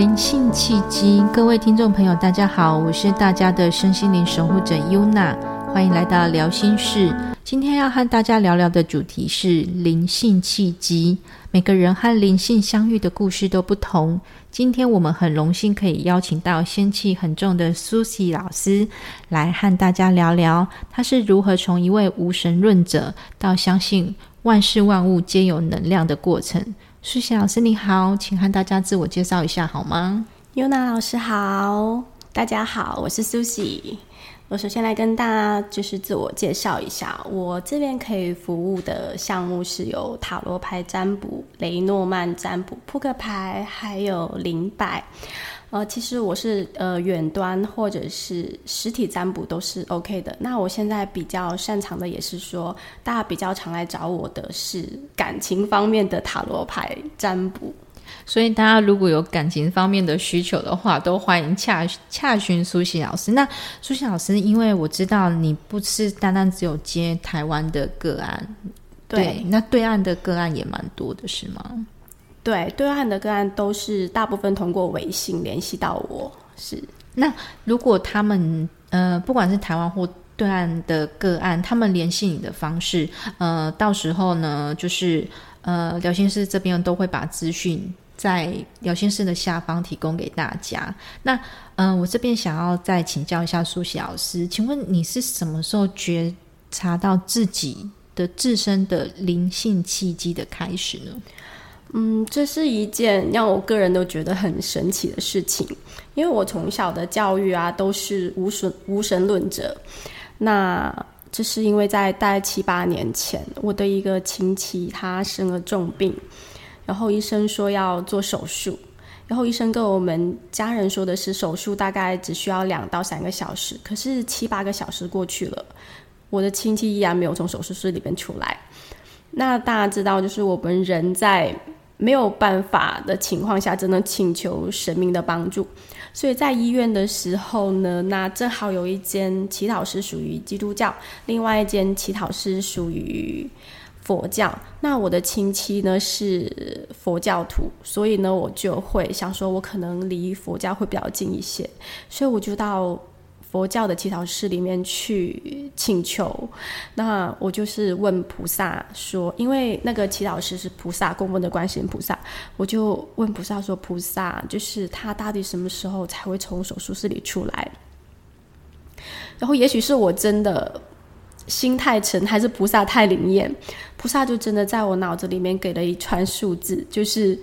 灵性契机，各位听众朋友，大家好，我是大家的身心灵守护者优娜，欢迎来到聊心事。今天要和大家聊聊的主题是灵性契机。每个人和灵性相遇的故事都不同。今天我们很荣幸可以邀请到仙气很重的苏西老师来和大家聊聊，他是如何从一位无神论者到相信万事万物皆有能量的过程。苏西老师你好，请和大家自我介绍一下好吗？尤娜老师好，大家好，我是苏西。我首先来跟大家就是自我介绍一下，我这边可以服务的项目是有塔罗牌占卜、雷诺曼占卜、扑克牌，还有灵摆。呃，其实我是呃远端或者是实体占卜都是 OK 的。那我现在比较擅长的也是说，大家比较常来找我的是感情方面的塔罗牌占卜。所以大家如果有感情方面的需求的话，都欢迎洽洽询苏西老师。那苏西老师，因为我知道你不是单单只有接台湾的个案，对，那对岸的个案也蛮多的，是吗？对，对岸的个案都是大部分通过微信联系到我。是，那如果他们呃，不管是台湾或对岸的个案，他们联系你的方式，呃，到时候呢，就是呃，聊心室这边都会把资讯在聊心室的下方提供给大家。那嗯，我这边想要再请教一下苏西老师，请问你是什么时候觉察到自己的自身的灵性契机的开始呢？嗯，这是一件让我个人都觉得很神奇的事情，因为我从小的教育啊都是无神无神论者。那这是因为在大概七八年前，我的一个亲戚他生了重病，然后医生说要做手术，然后医生跟我们家人说的是手术大概只需要两到三个小时，可是七八个小时过去了，我的亲戚依然没有从手术室里面出来。那大家知道，就是我们人在。没有办法的情况下，只能请求神明的帮助。所以在医院的时候呢，那正好有一间祈祷室属于基督教，另外一间祈祷室属于佛教。那我的亲戚呢是佛教徒，所以呢我就会想说，我可能离佛教会比较近一些，所以我就到。佛教的祈祷室里面去请求，那我就是问菩萨说，因为那个祈祷师是菩萨供奉的观世音菩萨，我就问菩萨说，菩萨就是他到底什么时候才会从手术室里出来？然后也许是我真的心太沉，还是菩萨太灵验，菩萨就真的在我脑子里面给了一串数字，就是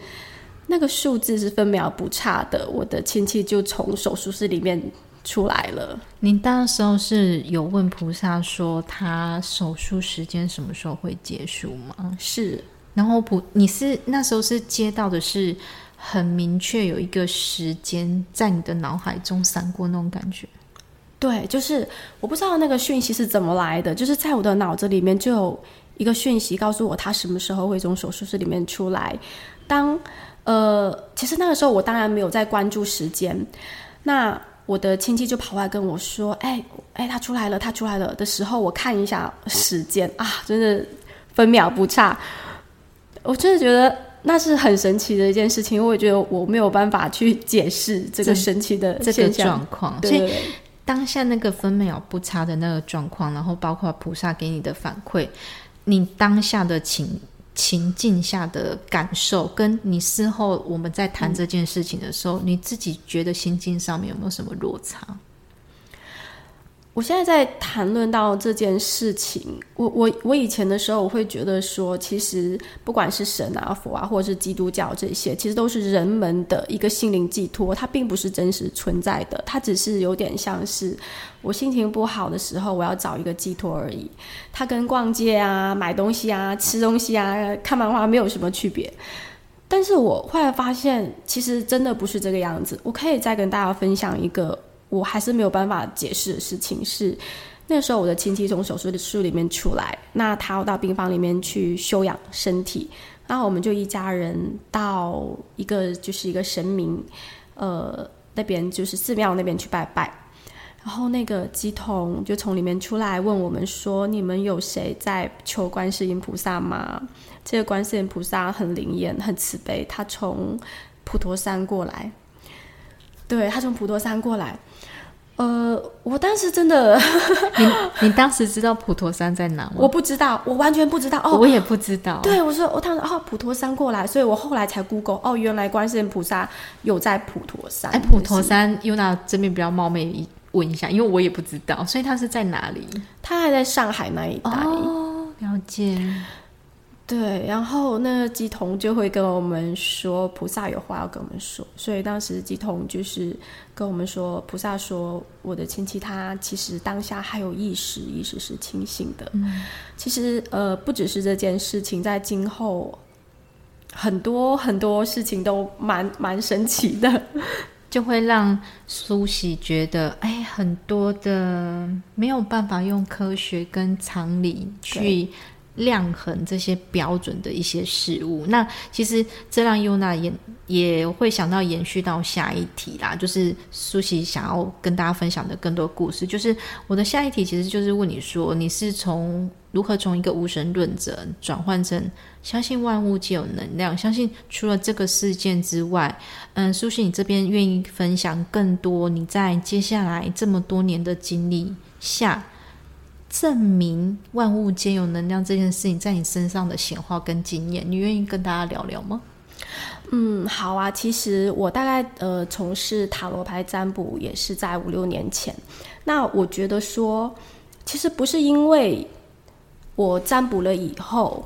那个数字是分秒不差的，我的亲戚就从手术室里面。出来了。您那时候是有问菩萨说他手术时间什么时候会结束吗？是。然后菩，你是那时候是接到的是很明确有一个时间在你的脑海中闪过那种感觉。对，就是我不知道那个讯息是怎么来的，就是在我的脑子里面就有一个讯息告诉我他什么时候会从手术室里面出来。当呃，其实那个时候我当然没有在关注时间，那。我的亲戚就跑过来跟我说：“哎哎，他出来了，他出来了。”的时候，我看一下时间啊，真的分秒不差。我真的觉得那是很神奇的一件事情，我也觉得我没有办法去解释这个神奇的这个状况。所以当下那个分秒不差的那个状况，然后包括菩萨给你的反馈，你当下的情。情境下的感受，跟你事后我们在谈这件事情的时候，你自己觉得心境上面有没有什么落差？我现在在谈论到这件事情，我我我以前的时候，我会觉得说，其实不管是神啊、佛啊，或者是基督教这些，其实都是人们的一个心灵寄托，它并不是真实存在的，它只是有点像是我心情不好的时候，我要找一个寄托而已。它跟逛街啊、买东西啊、吃东西啊、看漫画没有什么区别。但是我后来发现，其实真的不是这个样子。我可以再跟大家分享一个。我还是没有办法解释的事情是，那时候我的亲戚从手术室里面出来，那他要到病房里面去休养身体，然后我们就一家人到一个就是一个神明，呃，那边就是寺庙那边去拜拜，然后那个鸡童就从里面出来问我们说：“你们有谁在求观世音菩萨吗？这个观世音菩萨很灵验、很慈悲，他从普陀山过来。”对他从普陀山过来。呃，我当时真的，你你当时知道普陀山在哪吗？我不知道，我完全不知道。哦，我也不知道。对，我说我当时哦，普陀山过来，所以我后来才 Google，哦，原来观世音菩萨有在普陀山。哎，普陀山，Yuna 这边比较冒昧问一下，因为我也不知道，所以他是在哪里？他还在上海那一带。哦，了解。对，然后那个鸡童就会跟我们说，菩萨有话要跟我们说，所以当时鸡童就是跟我们说，菩萨说我的亲戚他其实当下还有意识，意识是清醒的。嗯，其实呃不只是这件事情，在今后很多很多事情都蛮蛮神奇的，就会让苏喜觉得，哎，很多的没有办法用科学跟常理去。量衡这些标准的一些事物，那其实这让优娜也也会想到延续到下一题啦，就是苏西想要跟大家分享的更多故事。就是我的下一题其实就是问你说，你是从如何从一个无神论者转换成相信万物皆有能量，相信除了这个事件之外，嗯，苏西你这边愿意分享更多你在接下来这么多年的经历下。证明万物皆有能量这件事情在你身上的显化跟经验，你愿意跟大家聊聊吗？嗯，好啊。其实我大概呃从事塔罗牌占卜也是在五六年前。那我觉得说，其实不是因为我占卜了以后，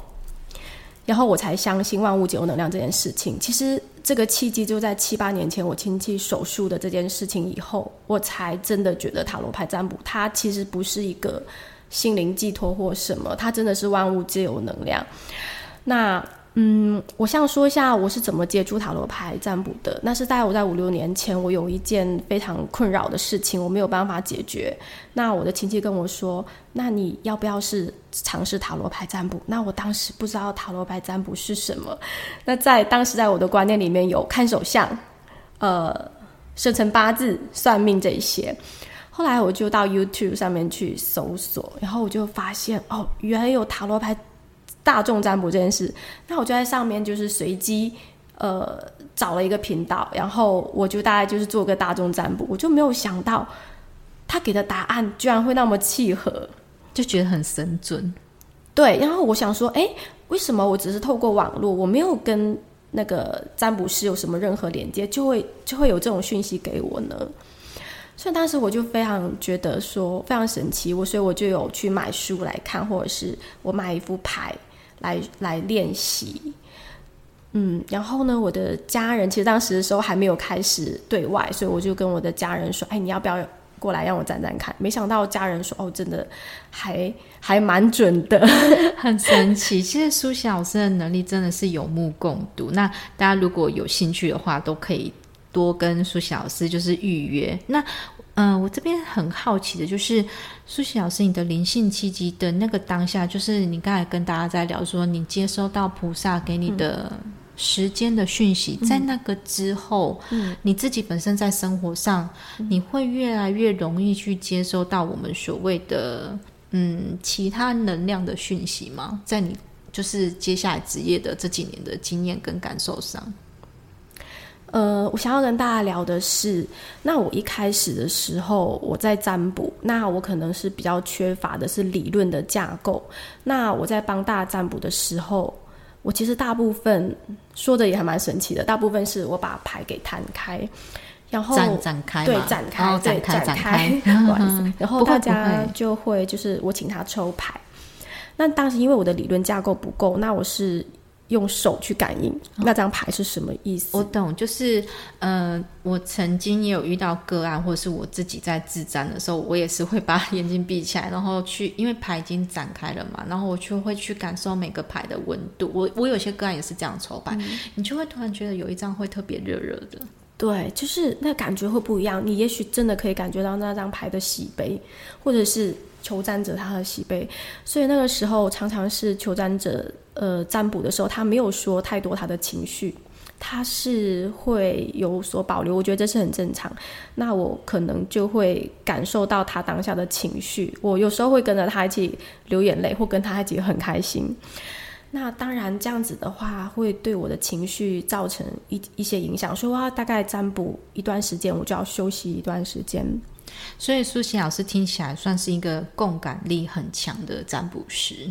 然后我才相信万物皆有能量这件事情。其实这个契机就在七八年前我亲戚手术的这件事情以后，我才真的觉得塔罗牌占卜它其实不是一个。心灵寄托或什么，它真的是万物皆有能量。那嗯，我想说一下我是怎么接触塔罗牌占卜的。那是在我在五六年前，我有一件非常困扰的事情，我没有办法解决。那我的亲戚跟我说：“那你要不要是尝试塔罗牌占卜？”那我当时不知道塔罗牌占卜是什么。那在当时在我的观念里面有看手相、呃，生辰八字、算命这一些。后来我就到 YouTube 上面去搜索，然后我就发现哦，原来有塔罗牌大众占卜这件事。那我就在上面就是随机呃找了一个频道，然后我就大概就是做个大众占卜。我就没有想到他给的答案居然会那么契合，就觉得很神准。对，然后我想说，哎，为什么我只是透过网络，我没有跟那个占卜师有什么任何连接，就会就会有这种讯息给我呢？所以当时我就非常觉得说非常神奇，我所以我就有去买书来看，或者是我买一副牌来来练习。嗯，然后呢，我的家人其实当时的时候还没有开始对外，所以我就跟我的家人说：“哎，你要不要过来让我站站看？”没想到家人说：“哦，真的还还蛮准的，很神奇。”其实苏西老师的能力真的是有目共睹。那大家如果有兴趣的话，都可以。多跟苏西老师就是预约。那，嗯，我这边很好奇的就是，苏西老师，你的灵性契机的那个当下，就是你刚才跟大家在聊说，你接收到菩萨给你的时间的讯息，在那个之后，嗯，你自己本身在生活上，你会越来越容易去接收到我们所谓的嗯其他能量的讯息吗？在你就是接下来职业的这几年的经验跟感受上？呃，我想要跟大家聊的是，那我一开始的时候我在占卜，那我可能是比较缺乏的是理论的架构。那我在帮大家占卜的时候，我其实大部分说的也还蛮神奇的，大部分是我把牌给摊开，然后展展开，对，展开，对，展开，不好意思，然后大家就会就是我请他抽牌。那当时因为我的理论架构不够，那我是。用手去感应那张牌是什么意思？我懂，就是呃，我曾经也有遇到个案，或者是我自己在自占的时候，我也是会把眼睛闭起来，然后去，因为牌已经展开了嘛，然后我就会去感受每个牌的温度。我我有些个案也是这样抽牌，你就会突然觉得有一张会特别热热的。对，就是那感觉会不一样。你也许真的可以感觉到那张牌的喜悲，或者是求战者他的喜悲。所以那个时候常常是求战者。呃，占卜的时候，他没有说太多他的情绪，他是会有所保留。我觉得这是很正常。那我可能就会感受到他当下的情绪。我有时候会跟着他一起流眼泪，或跟他一起很开心。那当然这样子的话，会对我的情绪造成一一些影响，所以我要大概占卜一段时间，我就要休息一段时间。所以苏琪老师听起来算是一个共感力很强的占卜师。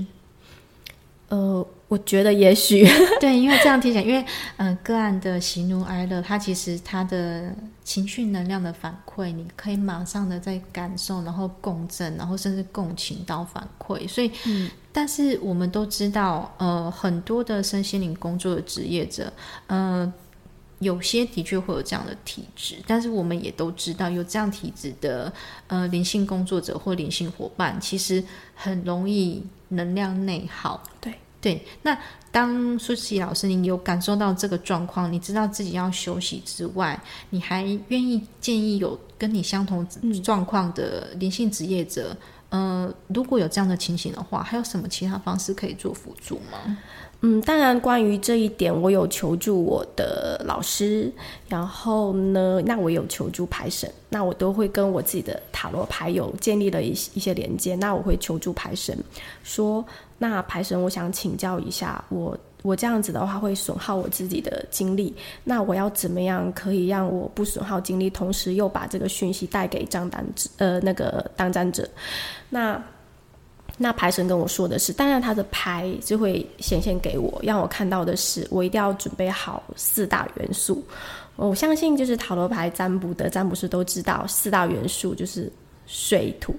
呃，我觉得也许 对，因为这样听起来，因为呃个案的喜怒哀乐，它其实它的情绪能量的反馈，你可以马上的在感受，然后共振，然后甚至共情到反馈。所以，嗯，但是我们都知道，呃，很多的身心灵工作的职业者，呃，有些的确会有这样的体质，但是我们也都知道，有这样体质的呃灵性工作者或灵性伙伴，其实很容易。能量内耗，对对。那当舒淇老师，你有感受到这个状况，你知道自己要休息之外，你还愿意建议有跟你相同状况的灵性职业者，呃，如果有这样的情形的话，还有什么其他方式可以做辅助吗？嗯，当然，关于这一点，我有求助我的老师，然后呢，那我有求助牌神，那我都会跟我自己的塔罗牌有建立了一一些连接，那我会求助牌神，说，那牌神，我想请教一下，我我这样子的话会损耗我自己的精力，那我要怎么样可以让我不损耗精力，同时又把这个讯息带给张单，呃，那个当占者，那。那牌神跟我说的是，当然他的牌就会显现给我，让我看到的是，我一定要准备好四大元素。我相信，就是塔罗牌占卜的占卜师都知道，四大元素就是水、土、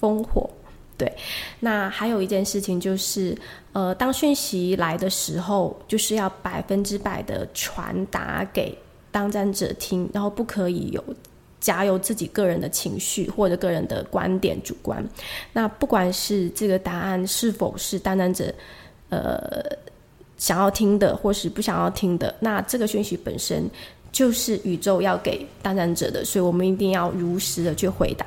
风、火。对，那还有一件事情就是，呃，当讯息来的时候，就是要百分之百的传达给当占者听，然后不可以有。加有自己个人的情绪或者个人的观点主观，那不管是这个答案是否是担当者，呃，想要听的或是不想要听的，那这个讯息本身。就是宇宙要给当然者的，所以我们一定要如实的去回答。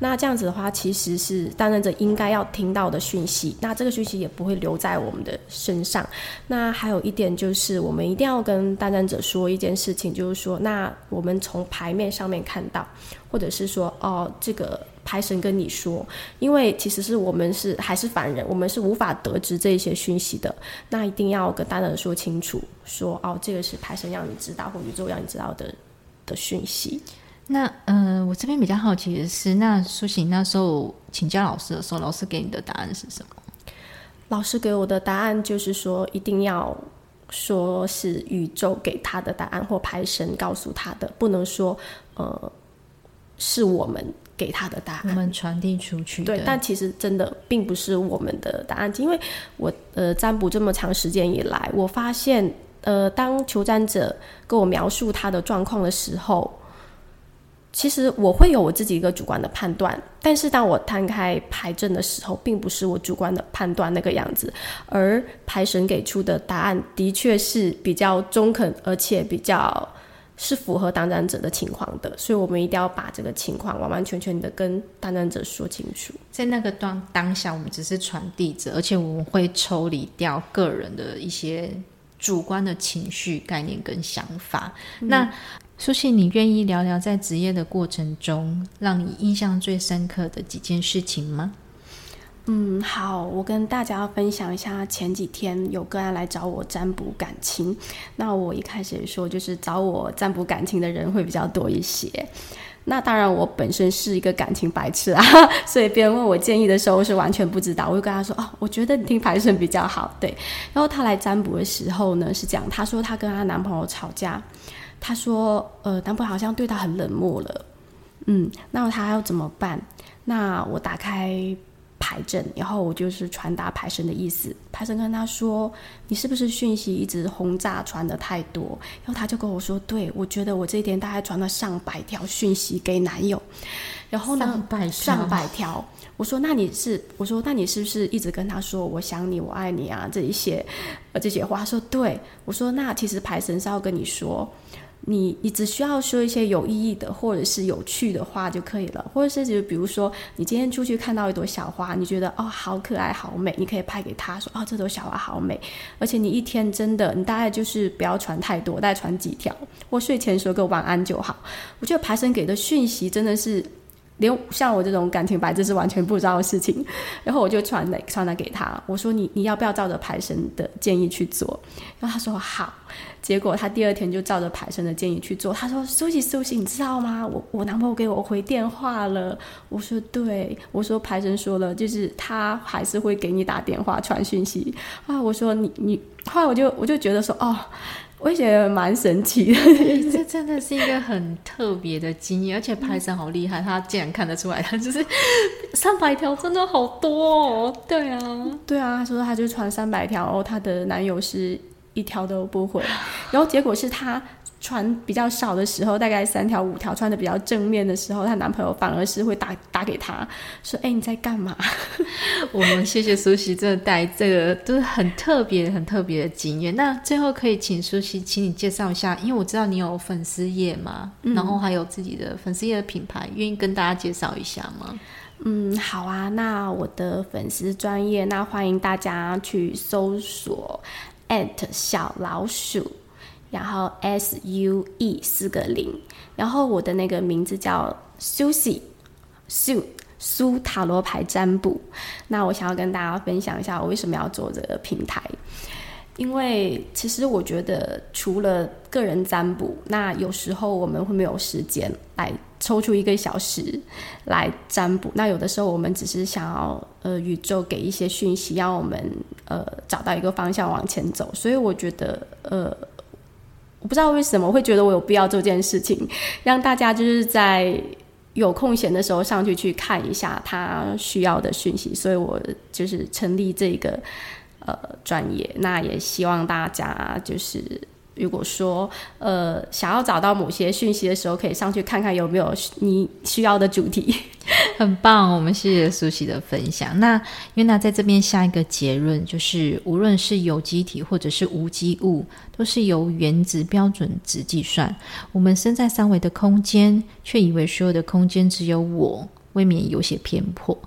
那这样子的话，其实是当然者应该要听到的讯息。那这个讯息也不会留在我们的身上。那还有一点就是，我们一定要跟当然者说一件事情，就是说，那我们从牌面上面看到，或者是说，哦，这个。牌神跟你说，因为其实是我们是还是凡人，我们是无法得知这些讯息的。那一定要跟大人说清楚，说哦，这个是牌神让你知道，或宇宙让你知道的的讯息。那嗯，我这边比较好奇的是，那苏醒那时候请教老师的时候，老师给你的答案是什么？老师给我的答案就是说，一定要说是宇宙给他的答案，或牌神告诉他的，不能说呃是我们。给他的答案，我们传递出去。对，但其实真的并不是我们的答案，因为我呃占卜这么长时间以来，我发现呃，当求占者跟我描述他的状况的时候，其实我会有我自己一个主观的判断，但是当我摊开牌阵的时候，并不是我主观的判断那个样子，而牌神给出的答案的确是比较中肯，而且比较。是符合当然者的情况的，所以我们一定要把这个情况完完全全的跟当然者说清楚。在那个当当下，我们只是传递者，而且我们会抽离掉个人的一些主观的情绪、概念跟想法。那苏信，你愿意聊聊在职业的过程中，让你印象最深刻的几件事情吗？嗯，好，我跟大家分享一下，前几天有个案来找我占卜感情。那我一开始说，就是找我占卜感情的人会比较多一些。那当然，我本身是一个感情白痴啊，所以别人问我建议的时候，我是完全不知道。我就跟他说：“哦，我觉得你听牌神比较好。”对。然后他来占卜的时候呢，是这样，他说他跟她男朋友吵架，他说：“呃，男朋友好像对她很冷漠了。”嗯，那他要怎么办？那我打开。牌阵，然后我就是传达牌神的意思。牌神跟他说：“你是不是讯息一直轰炸传的太多？”然后他就跟我说：“对，我觉得我这一天大概传了上百条讯息给男友。”然后呢，上百条。我说：“那你是？我说那你是不是一直跟他说我想你，我爱你啊？这一些，呃，这些话。”他说：“对。”我说：“那其实牌神是要跟你说。”你你只需要说一些有意义的或者是有趣的话就可以了，或者是就比如说你今天出去看到一朵小花，你觉得哦好可爱好美，你可以拍给他说哦这朵小花好美，而且你一天真的你大概就是不要传太多，大概传几条，或睡前说个晚安就好。我觉得爬神给的讯息真的是连像我这种感情白痴是完全不知道的事情，然后我就传了传了给他，我说你你要不要照着排神的建议去做？然后他说好，结果他第二天就照着排神的建议去做。他说苏西苏西，你知道吗？我我男朋友给我回电话了。我说对，我说排神说了，就是他还是会给你打电话传讯息啊。我说你你，后来我就我就觉得说哦。我也觉得蛮神奇的，这真的是一个很特别的经验，而且拍神好厉害，他竟然看得出来，他就是三百条，真的好多哦。对啊，对啊，他说他就传三百条，然后他的男友是一条都不回，然后结果是他。传比较少的时候，大概三条五条，穿的比较正面的时候，她男朋友反而是会打打给她，说：“哎，你在干嘛？” 我们谢谢苏西，这带这个都是很特别、很特别的经验。那最后可以请苏西，请你介绍一下，因为我知道你有粉丝页嘛，然后还有自己的粉丝页的品牌，愿意跟大家介绍一下吗？嗯，好啊，那我的粉丝专业，那欢迎大家去搜索小老鼠。然后 S U E 四个零，然后我的那个名字叫 Susie 苏苏塔罗牌占卜。那我想要跟大家分享一下，我为什么要做这个平台。因为其实我觉得，除了个人占卜，那有时候我们会没有时间来抽出一个小时来占卜。那有的时候我们只是想要呃宇宙给一些讯息，让我们呃找到一个方向往前走。所以我觉得呃。我不知道为什么会觉得我有必要做这件事情，让大家就是在有空闲的时候上去去看一下他需要的讯息，所以我就是成立这个呃专业。那也希望大家就是如果说呃想要找到某些讯息的时候，可以上去看看有没有你需要的主题。很棒，我们谢谢苏西的分享。那约娜在这边下一个结论，就是无论是有机体或者是无机物，都是由原子标准值计算。我们身在三维的空间，却以为所有的空间只有我，未免有些偏颇。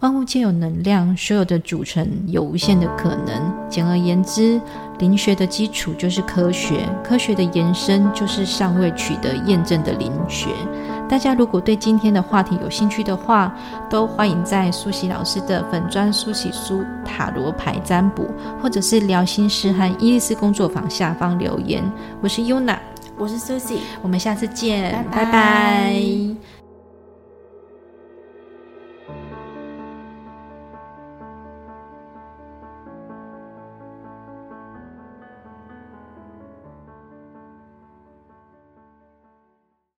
万物皆有能量，所有的组成有无限的可能。简而言之，灵学的基础就是科学，科学的延伸就是尚未取得验证的灵学。大家如果对今天的话题有兴趣的话，都欢迎在苏西老师的粉砖苏西书塔罗牌占卜，或者是聊心事和伊丽丝工作坊下方留言。我是 Yuna，我是苏西，我们下次见，拜拜。